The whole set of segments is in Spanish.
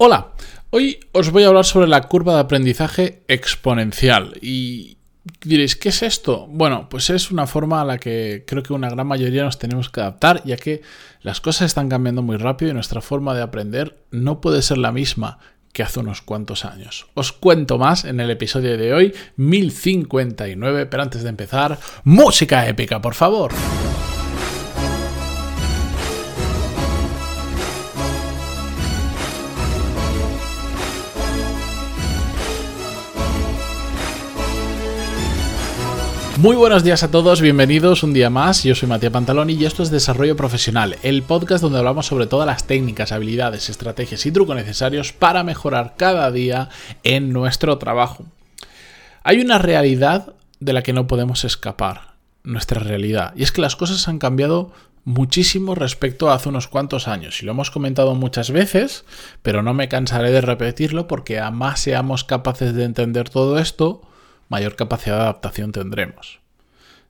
Hola, hoy os voy a hablar sobre la curva de aprendizaje exponencial y diréis, ¿qué es esto? Bueno, pues es una forma a la que creo que una gran mayoría nos tenemos que adaptar, ya que las cosas están cambiando muy rápido y nuestra forma de aprender no puede ser la misma que hace unos cuantos años. Os cuento más en el episodio de hoy, 1059, pero antes de empezar, música épica, por favor. Muy buenos días a todos, bienvenidos un día más. Yo soy Matías Pantaloni y esto es Desarrollo Profesional, el podcast donde hablamos sobre todas las técnicas, habilidades, estrategias y trucos necesarios para mejorar cada día en nuestro trabajo. Hay una realidad de la que no podemos escapar, nuestra realidad, y es que las cosas han cambiado muchísimo respecto a hace unos cuantos años. Y lo hemos comentado muchas veces, pero no me cansaré de repetirlo porque a más seamos capaces de entender todo esto, mayor capacidad de adaptación tendremos.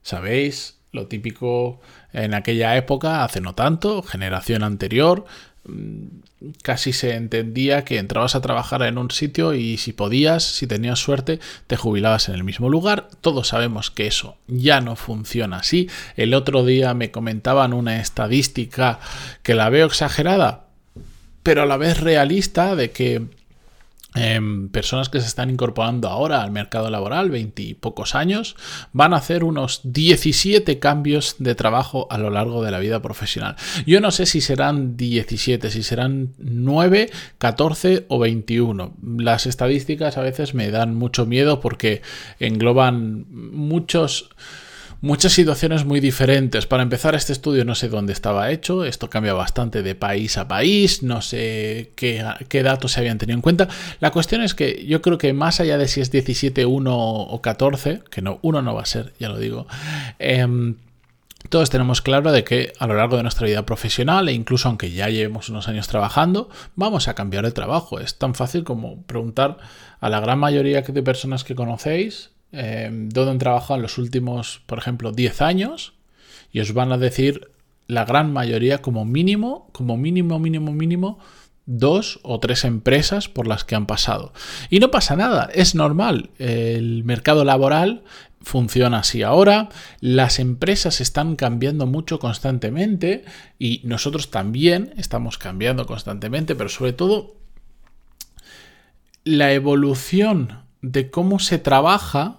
¿Sabéis? Lo típico en aquella época, hace no tanto, generación anterior, mm, casi se entendía que entrabas a trabajar en un sitio y si podías, si tenías suerte, te jubilabas en el mismo lugar. Todos sabemos que eso ya no funciona así. El otro día me comentaban una estadística que la veo exagerada, pero a la vez realista de que Em, personas que se están incorporando ahora al mercado laboral, pocos años, van a hacer unos 17 cambios de trabajo a lo largo de la vida profesional. Yo no sé si serán 17, si serán 9, 14 o 21. Las estadísticas a veces me dan mucho miedo porque engloban muchos muchas situaciones muy diferentes. Para empezar, este estudio no sé dónde estaba hecho, esto cambia bastante de país a país, no sé qué, datos se habían tenido en cuenta. La cuestión es que yo creo que más allá de si es 17, 1 o 14, que no, uno no va a ser, ya lo digo, em, todos tenemos claro de que a lo largo de nuestra vida profesional e incluso aunque ya llevemos unos años trabajando, vamos a cambiar de trabajo. Es tan fácil como preguntar a la gran mayoría de personas que conocéis eh, dónde han trabajado en los últimos, por ejemplo, 10 años y os van a decir la gran mayoría como mínimo, como mínimo, mínimo, mínimo, dos o tres empresas por las que han pasado. Y no pasa nada, es normal. El mercado laboral funciona así ahora, las empresas están cambiando mucho constantemente y nosotros también estamos cambiando constantemente, pero sobre todo la evolución de cómo se trabaja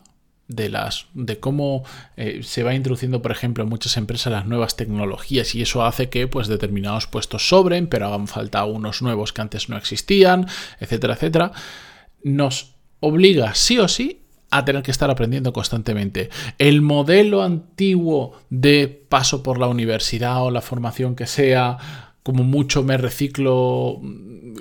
de las de cómo eh, se va introduciendo por ejemplo en muchas empresas las nuevas tecnologías y eso hace que pues determinados puestos sobren pero hagan falta unos nuevos que antes no existían etcétera etcétera nos obliga sí o sí a tener que estar aprendiendo constantemente. El modelo antiguo de paso por la universidad o la formación que sea, como mucho me reciclo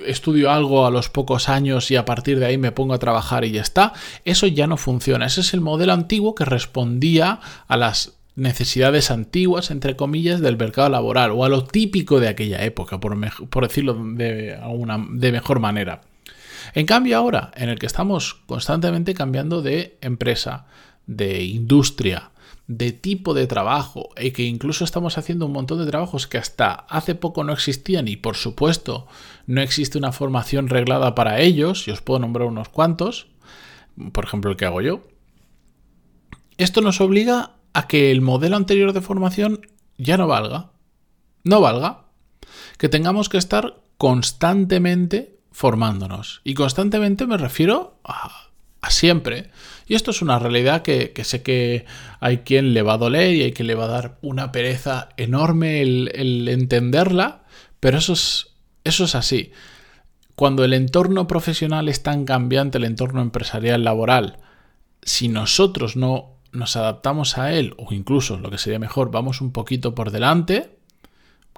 estudio algo a los pocos años y a partir de ahí me pongo a trabajar y ya está, eso ya no funciona. Ese es el modelo antiguo que respondía a las necesidades antiguas, entre comillas, del mercado laboral o a lo típico de aquella época, por, decirlo de, mejor manera. En cambio ahora, en el que estamos constantemente cambiando de empresa, de industria, de tipo de trabajo y que incluso estamos haciendo un montón de trabajos que hasta hace poco no existían y por supuesto no existe una formación reglada para ellos, y os puedo nombrar unos cuantos, por ejemplo el que hago yo. Esto nos obliga a que el modelo anterior de formación ya no valga. No valga. Que tengamos que estar constantemente formándonos. Y constantemente me refiero a siempre. Y esto es una realidad que, sé que hay quien le va a doler y hay quien le va a dar una pereza enorme el, entenderla, pero eso es, eso es así. Cuando el entorno profesional es tan cambiante, el entorno empresarial laboral, si nosotros no nos adaptamos a él, o incluso lo que sería mejor, vamos un poquito por delante,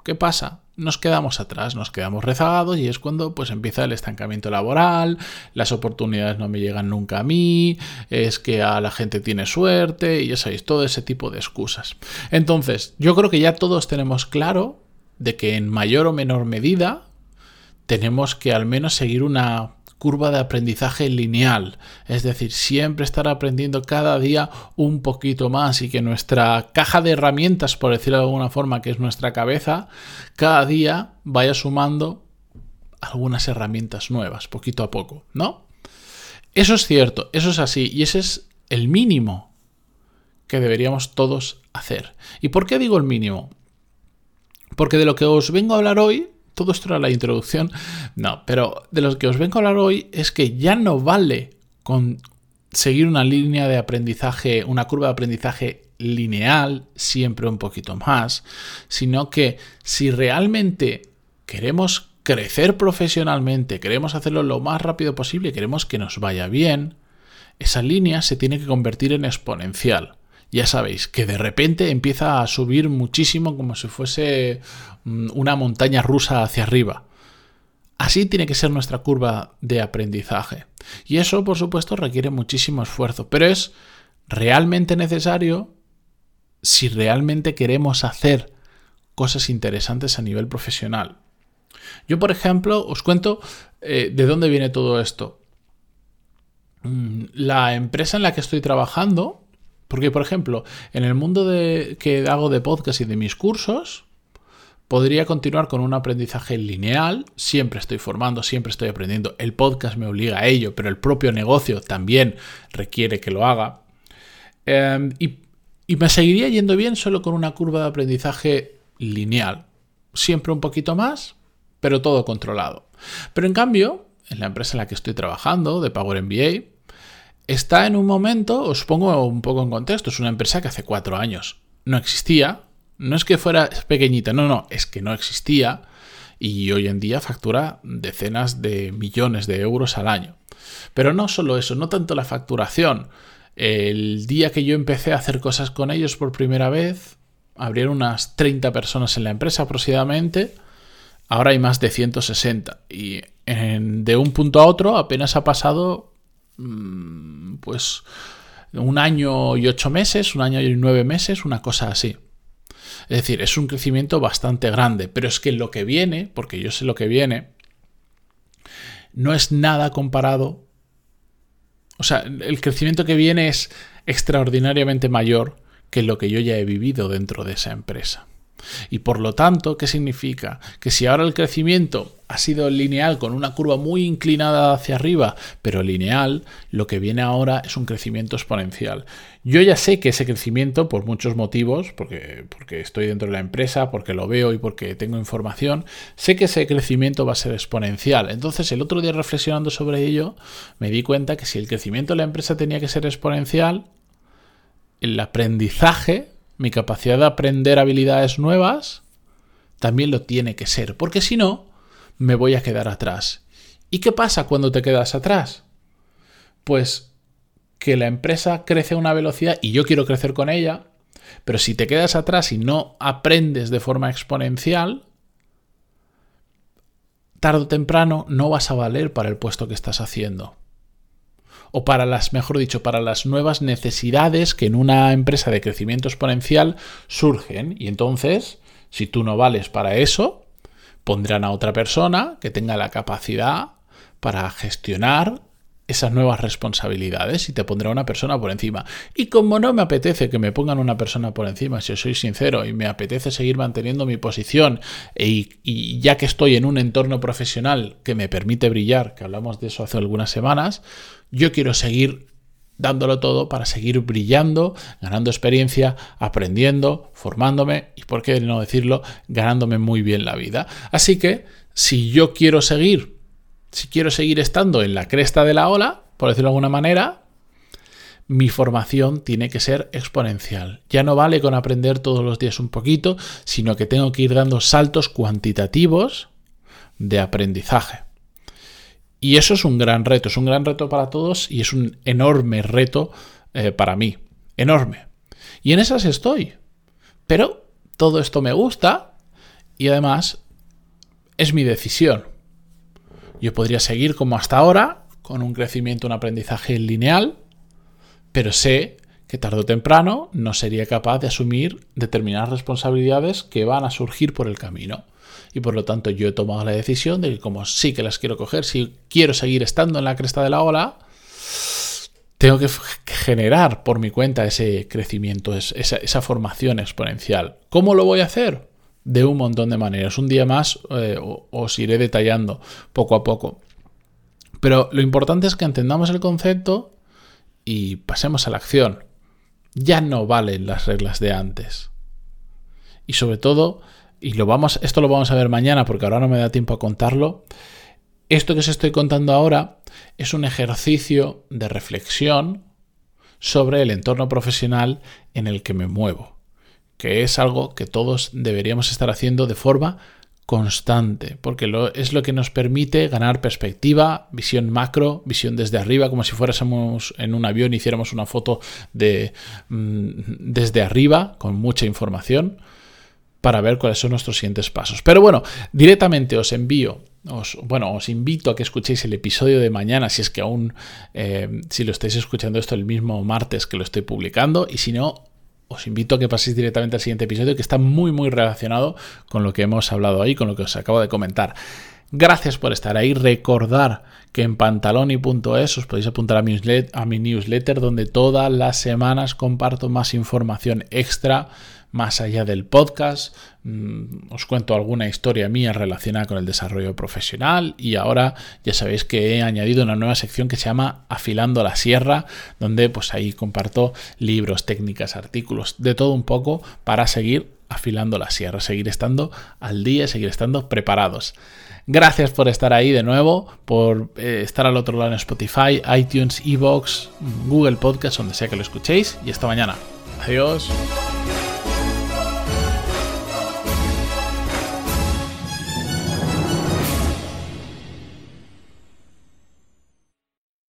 ¿qué pasa? Nos quedamos atrás, nos quedamos rezagados y es cuando pues empieza el estancamiento laboral, las oportunidades no me llegan nunca a mí, es que a la gente tiene suerte y ya sabéis, todo ese tipo de excusas. Entonces, yo creo que ya todos tenemos claro de que en mayor o menor medida tenemos que al menos seguir una curva de aprendizaje lineal, es decir, siempre estar aprendiendo cada día un poquito más y que nuestra caja de herramientas, por decirlo de alguna forma, que es nuestra cabeza, cada día vaya sumando algunas herramientas nuevas, poquito a poco, ¿no? Eso es cierto, eso es así, y ese es el mínimo que deberíamos todos hacer. ¿Y por qué digo el mínimo? Porque de lo que os vengo a hablar hoy, todo esto era la introducción, no, pero de lo que os vengo a hablar hoy es que ya no vale con seguir una línea de aprendizaje, una curva de aprendizaje lineal, siempre un poquito más, sino que si realmente queremos crecer profesionalmente, queremos hacerlo lo más rápido posible, queremos que nos vaya bien, esa línea se tiene que convertir en exponencial. Ya sabéis, que de repente empieza a subir muchísimo como si fuese mm, una montaña rusa hacia arriba. Así tiene que ser nuestra curva de aprendizaje. Y eso, por supuesto, requiere muchísimo esfuerzo, pero es realmente necesario si realmente queremos hacer cosas interesantes a nivel profesional. Yo, por ejemplo, os cuento eh, de dónde viene todo esto. Mm, la empresa en la que estoy trabajando, porque, por ejemplo, en el mundo de, que hago de podcast y de mis cursos, podría continuar con un aprendizaje lineal. Siempre estoy formando, siempre estoy aprendiendo. El podcast me obliga a ello, pero el propio negocio también requiere que lo haga. Em, y y me seguiría yendo bien solo con una curva de aprendizaje lineal. Siempre un poquito más, pero todo controlado. Pero en cambio, en la empresa en la que estoy trabajando, de Power MBA, está en un momento, os pongo un poco en contexto, es una empresa que hace cuatro años no existía. No es que fuera pequeñita, no, no, es que no existía y hoy en día factura decenas de millones de euros al año. Pero no solo eso, no tanto la facturación, el día que yo empecé a hacer cosas con ellos por primera vez, abrieron unas 30 personas en la empresa aproximadamente. Ahora hay más de 160. Y de un punto a otro apenas ha pasado mm, pues un año y ocho meses, un año y nueve meses, una cosa así. Es decir, es un crecimiento bastante grande, pero es que lo que viene, porque yo sé lo que viene, no es nada comparado o sea, el crecimiento que viene es extraordinariamente mayor que lo que yo ya he vivido dentro de esa empresa. Y por lo tanto, ¿qué significa? Que si ahora el crecimiento ha sido lineal con una curva muy inclinada hacia arriba, pero lineal, lo que viene ahora es un crecimiento exponencial. Yo ya sé que ese crecimiento, por muchos motivos, porque, porque estoy dentro de la empresa, porque lo veo y porque tengo información, sé que ese crecimiento va a ser exponencial. Entonces, el otro día reflexionando sobre ello, me di cuenta que si el crecimiento de la empresa tenía que ser exponencial, el aprendizaje mi capacidad de aprender habilidades nuevas también lo tiene que ser, porque si no, me voy a quedar atrás. ¿Y qué pasa cuando te quedas atrás? Pues que la empresa crece a una velocidad y yo quiero crecer con ella, pero si te quedas atrás y no aprendes de forma exponencial, tarde o temprano no vas a valer para el puesto que estás haciendo o para las, mejor dicho, para las nuevas necesidades que en una empresa de crecimiento exponencial surgen. Y entonces, si tú no vales para eso, pondrán a otra persona que tenga la capacidad para gestionar esas nuevas responsabilidades y te pondrá una persona por encima. Y como no me apetece que me pongan una persona por encima, si soy sincero, y me apetece seguir manteniendo mi posición, e, y ya que estoy en un entorno profesional que me permite brillar, que hablamos de eso hace algunas semanas, yo quiero seguir dándolo todo para seguir brillando, ganando experiencia, aprendiendo, formándome y, por qué no decirlo, ganándome muy bien la vida. Así que, si yo quiero seguir, si quiero seguir estando en la cresta de la ola, por decirlo de alguna manera, mi formación tiene que ser exponencial. Ya no vale con aprender todos los días un poquito, sino que tengo que ir dando saltos cuantitativos de aprendizaje. Y eso es un gran reto, es un gran reto para todos y es un enorme reto eh, para mí. Enorme. Y en esas estoy. Pero todo esto me gusta y además es mi decisión. Yo podría seguir como hasta ahora, con un crecimiento, un aprendizaje lineal, pero sé que tarde o temprano no sería capaz de asumir determinadas responsabilidades que van a surgir por el camino y por lo tanto yo he tomado la decisión de que como sí que las quiero coger, si quiero seguir estando en la cresta de la ola, tengo que generar por mi cuenta ese crecimiento, esa, esa formación exponencial. ¿Cómo lo voy a hacer? De un montón de maneras. Un día más eh, os iré detallando poco a poco. Pero lo importante es que entendamos el concepto y pasemos a la acción. Ya no valen las reglas de antes. Y sobre todo, y lo vamos, esto lo vamos a ver mañana porque ahora no me da tiempo a contarlo. Esto que os estoy contando ahora es un ejercicio de reflexión sobre el entorno profesional en el que me muevo, que es algo que todos deberíamos estar haciendo de forma constante, porque es lo que nos permite ganar perspectiva, visión macro, visión desde arriba, como si fuéramos en un avión y hiciéramos una foto de, mm, desde arriba, con mucha información, para ver cuáles son nuestros siguientes pasos. Pero bueno, directamente os envío os, bueno, os invito a que escuchéis el episodio de mañana, si es que aún, eh, si lo estáis escuchando esto el mismo martes que lo estoy publicando, y si no, os invito a que paséis directamente al siguiente episodio que está muy muy relacionado con lo que hemos hablado ahí, con lo que os acabo de comentar. Gracias por estar ahí. Recordar que en pantaloni.es os podéis apuntar a mi, a mi newsletter donde todas las semanas comparto más información extra más allá del podcast. Mm, os cuento alguna historia mía relacionada con el desarrollo profesional y ahora ya sabéis que he añadido una nueva sección que se llama Afilando la Sierra, donde pues ahí comparto libros, técnicas, artículos, de todo un poco para seguir afilando la sierra, seguir estando al día, seguir estando preparados. Gracias por estar ahí de nuevo, por eh, estar al otro lado en Spotify, iTunes, Evox, Google Podcast, donde sea que lo escuchéis. Y hasta mañana. Adiós.